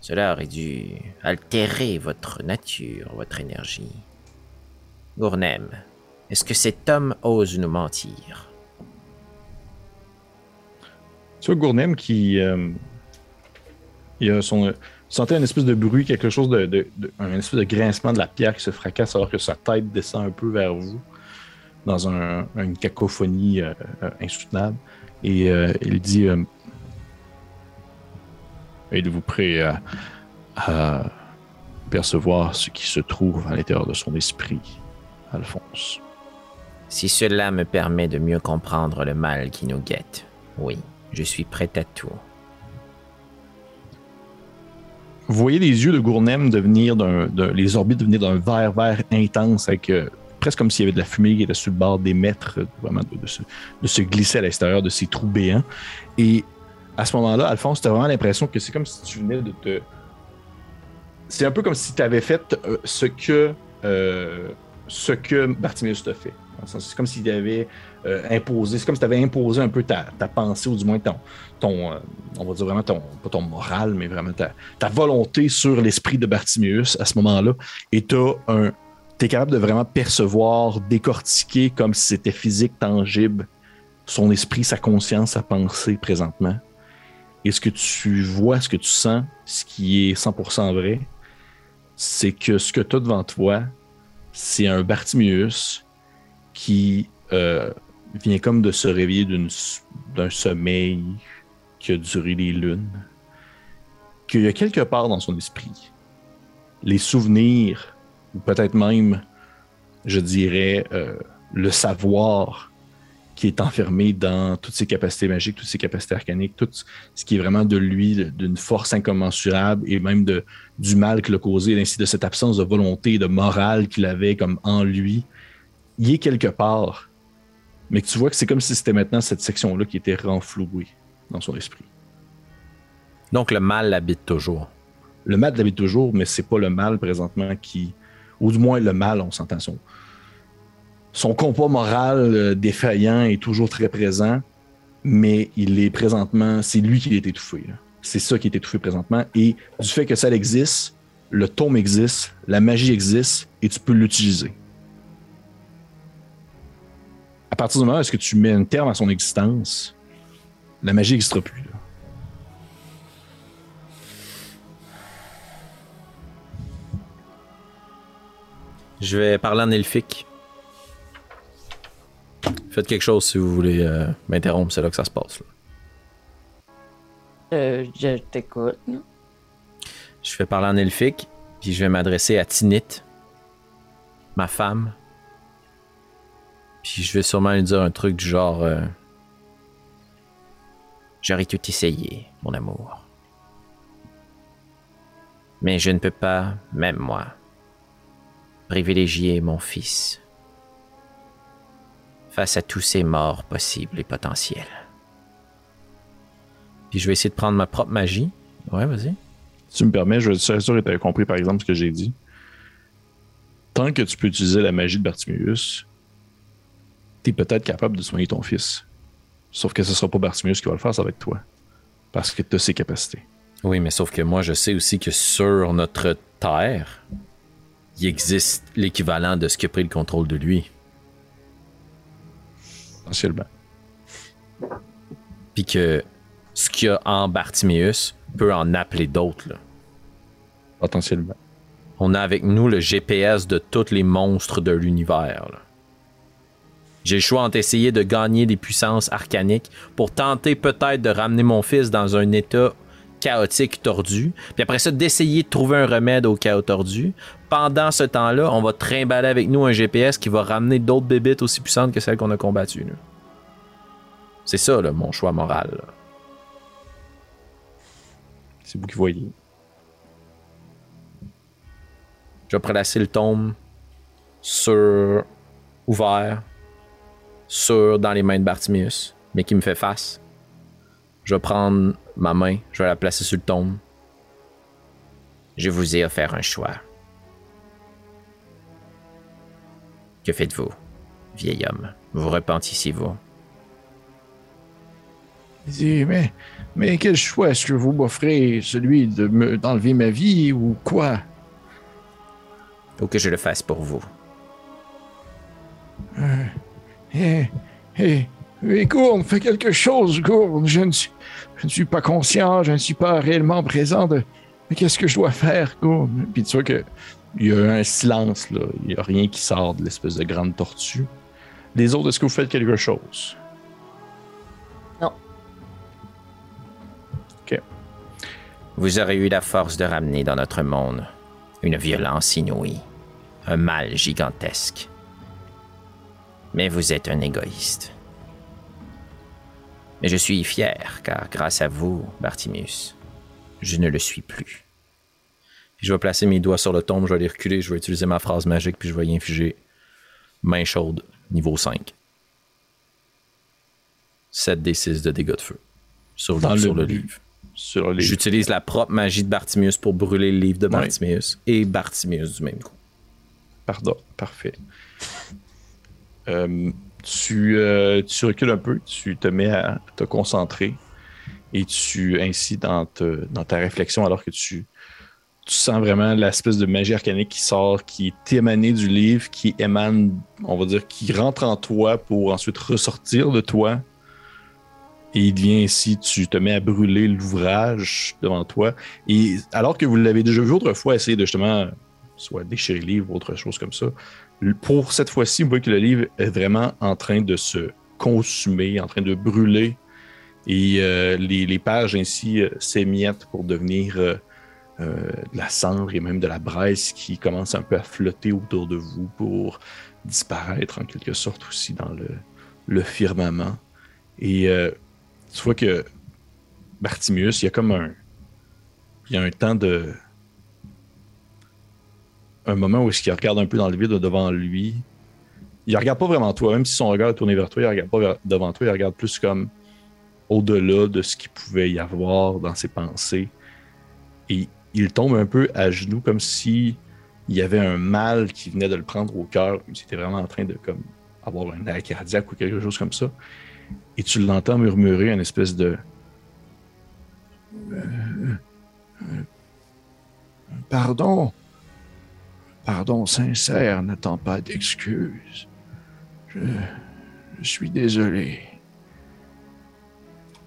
Cela aurait dû altérer votre nature, votre énergie. Gournem, est-ce que cet homme ose nous mentir? Tu vois Gournem qui. euh, il a son. euh, sentait une espèce de bruit, quelque chose de, un espèce de grincement de la pierre qui se fracasse alors que sa tête descend un peu vers vous dans un- une cacophonie euh, insoutenable. Et il dit Êtes-vous prêt à, à percevoir ce qui se trouve à l'intérieur de son esprit, Alphonse? Si cela me permet de mieux comprendre le mal qui nous guette, oui, je suis prêt à tout. Vous voyez les yeux de Gournem devenir d'un, les orbites devenir d'un vert vert intense avec euh, presque comme s'il y avait de la fumée qui était sur le bord d'émettre, euh, vraiment de, de se, de se glisser à l'extérieur de ces trous béants. Et à ce moment-là, Alphonse, tu as vraiment l'impression que c'est comme si tu venais de te. C'est un peu comme si tu avais fait euh, ce que euh, ce que t'a fait. C'est comme s'il avait euh, imposé, c'est comme si tu avais imposé un peu ta, ta pensée, ou du moins ton, ton euh, on va dire vraiment ton, pas ton moral, mais vraiment ta, ta volonté sur l'esprit de Bartimeus à ce moment-là. Et tu es capable de vraiment percevoir, décortiquer comme si c'était physique, tangible, son esprit, sa conscience, sa pensée présentement. Et ce que tu vois, ce que tu sens, ce qui est 100% vrai, c'est que ce que tu as devant toi, c'est un Bartimeus qui euh, vient comme de se réveiller d'un sommeil qui a duré des lunes. Qu'il y a quelque part dans son esprit les souvenirs, ou peut-être même, je dirais, euh, le savoir qui est enfermé dans toutes ses capacités magiques, toutes ses capacités arcaniques, tout ce qui est vraiment de lui, d'une force incommensurable et même de, du mal qu'il a causé, ainsi de cette absence de volonté, de morale qu'il avait comme en lui. Il est quelque part, mais que tu vois que c'est comme si c'était maintenant cette section-là qui était renflouée dans son esprit. Donc le mal l'habite toujours. Le mal l'habite toujours, mais c'est pas le mal présentement qui. Ou du moins le mal, on s'entend. Son, son compas moral euh, défaillant est toujours très présent, mais il est présentement. C'est lui qui est étouffé. C'est ça qui est étouffé présentement. Et du fait que ça existe, le tome existe, la magie existe, et tu peux l'utiliser. à partir du moment où est-ce que tu mets un terme à son existence, la magie n'existera plus. Je vais parler en elfique. Faites quelque chose si vous voulez euh, m'interrompre, c'est là que ça se passe. Euh, je t'écoute. Je vais parler en elfique, puis je vais m'adresser à Tinit, ma femme. Puis je vais sûrement lui dire un truc du genre euh, J'aurais tout essayé, mon amour. Mais je ne peux pas, même moi, privilégier mon fils face à tous ces morts possibles et potentiels. Puis je vais essayer de prendre ma propre magie. Ouais, vas-y. Si tu me permets, je être sûr que tu as compris par exemple ce que j'ai dit. Tant que tu peux utiliser la magie de Bartimius, tu es peut-être capable de soigner ton fils. Sauf que ce sera pas Bartimius qui va le faire, ça va être toi. Parce que tu as ses capacités. Oui, mais sauf que moi, je sais aussi que sur notre Terre, il existe l'équivalent de ce qui a pris le contrôle de lui. Potentiellement. Puis que ce qu'il y a en Bartiméus peut en appeler d'autres. là. Potentiellement. On a avec nous le GPS de tous les monstres de l'univers. là. J'ai le choix entre essayer de gagner des puissances arcaniques pour tenter peut-être de ramener mon fils dans un état chaotique tordu, puis après ça d'essayer de trouver un remède au chaos tordu. Pendant ce temps-là, on va trimballer avec nous un GPS qui va ramener d'autres bébites aussi puissantes que celles qu'on a combattues. C'est ça, là, mon choix moral. C'est vous qui voyez. Je vais placer le tome sur ouvert, sur dans les mains de Bartimius, mais qui me fait face. Je vais prendre ma main, je vais la placer sur le tome. Je vous ai offert un choix. Que faites-vous, vieil homme? Vous repentissez-vous mais, mais quel choix est-ce que vous m'offrez? Celui de me- d'enlever ma vie ou quoi? Ou que je le fasse pour vous. Eh, eh, eh, Gourne, fais quelque chose, Gourne. Je ne, suis, je ne suis pas conscient, je ne suis pas réellement présent de. Mais qu'est-ce que je dois faire, Gourne? Puis tu vois que il y a un silence, là. Il n'y a rien qui sort de l'espèce de grande tortue. Les autres, est-ce que vous faites quelque chose? Non. Ok. Vous aurez eu la force de ramener dans notre monde une violence inouïe, un mal gigantesque. Mais vous êtes un égoïste. Mais je suis fier, car grâce à vous, Bartimius, je ne le suis plus. Puis je vais placer mes doigts sur le tombe, je vais les reculer, je vais utiliser ma phrase magique, puis je vais y infuger main chaude, niveau 5. 7 des 6 de dégâts de feu sur, le, sur le livre. J'utilise la propre magie de Bartimius pour brûler le livre de. Bartimius et Bartimius du même coup. Pardon, parfait. Euh, tu, euh, tu recules un peu, tu te mets à te concentrer et tu, ainsi, dans, ta réflexion, alors que tu, tu sens vraiment l'espèce de magie arcanique qui sort, qui est émanée du livre, qui émane, on va dire, qui rentre en toi pour ensuite ressortir de toi. Et il devient ainsi, tu te mets à brûler l'ouvrage devant toi. Et alors que vous l'avez déjà vu autrefois, essayer de justement soit déchirer le livre ou autre chose comme ça. Pour cette fois-ci, on voit que le livre est vraiment en train de se consumer, en train de brûler. Et euh, les, pages ainsi euh, s'émiettent pour devenir euh, de la cendre et même de la braise qui commence un peu à flotter autour de vous pour disparaître en quelque sorte aussi dans le, le firmament. Et tu vois que Bartimius, il y a comme un. Il y a un temps de un moment où qu'il regarde un peu dans le vide devant lui. Il regarde pas vraiment toi, même si son regard est tourné vers toi, il regarde pas devant toi, il regarde plus comme au-delà de ce qu'il pouvait y avoir dans ses pensées. Et il tombe un peu à genoux comme si il y avait un mal qui venait de le prendre au cœur, comme s'il était vraiment en train de comme avoir un arrêt cardiaque ou quelque chose comme ça. Et tu l'entends murmurer une espèce de Euh, euh, Pardon. Pardon sincère, n'attends pas d'excuses. Je, Je suis désolé.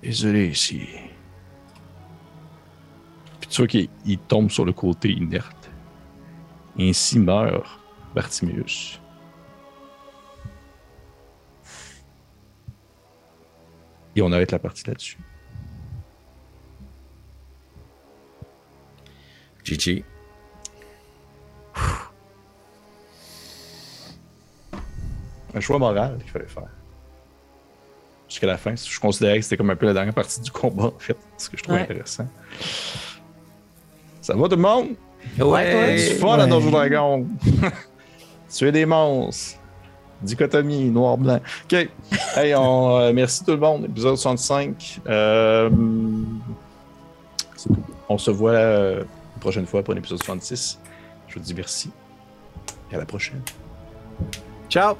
Désolé ici. Puis tu vois qu'il il tombe sur le côté inerte. Ainsi meurt Bartimius. Et on arrête la partie là-dessus. GG. Un choix moral qu'il fallait faire. Jusqu'à la fin. Je considérais que c'était comme un peu la dernière partie du combat, en fait. Ce que je trouve Ouais. intéressant. Ça va tout le monde? Ouais. Du fun à Donjon Dragon. Tuer des monstres. Dichotomie, noir-blanc. OK. Hey, on, euh, merci tout le monde. Épisode 65. Euh, c'est. On se voit euh, une prochaine fois pour un épisode 66. Je vous dis merci. Et à la prochaine. Ciao.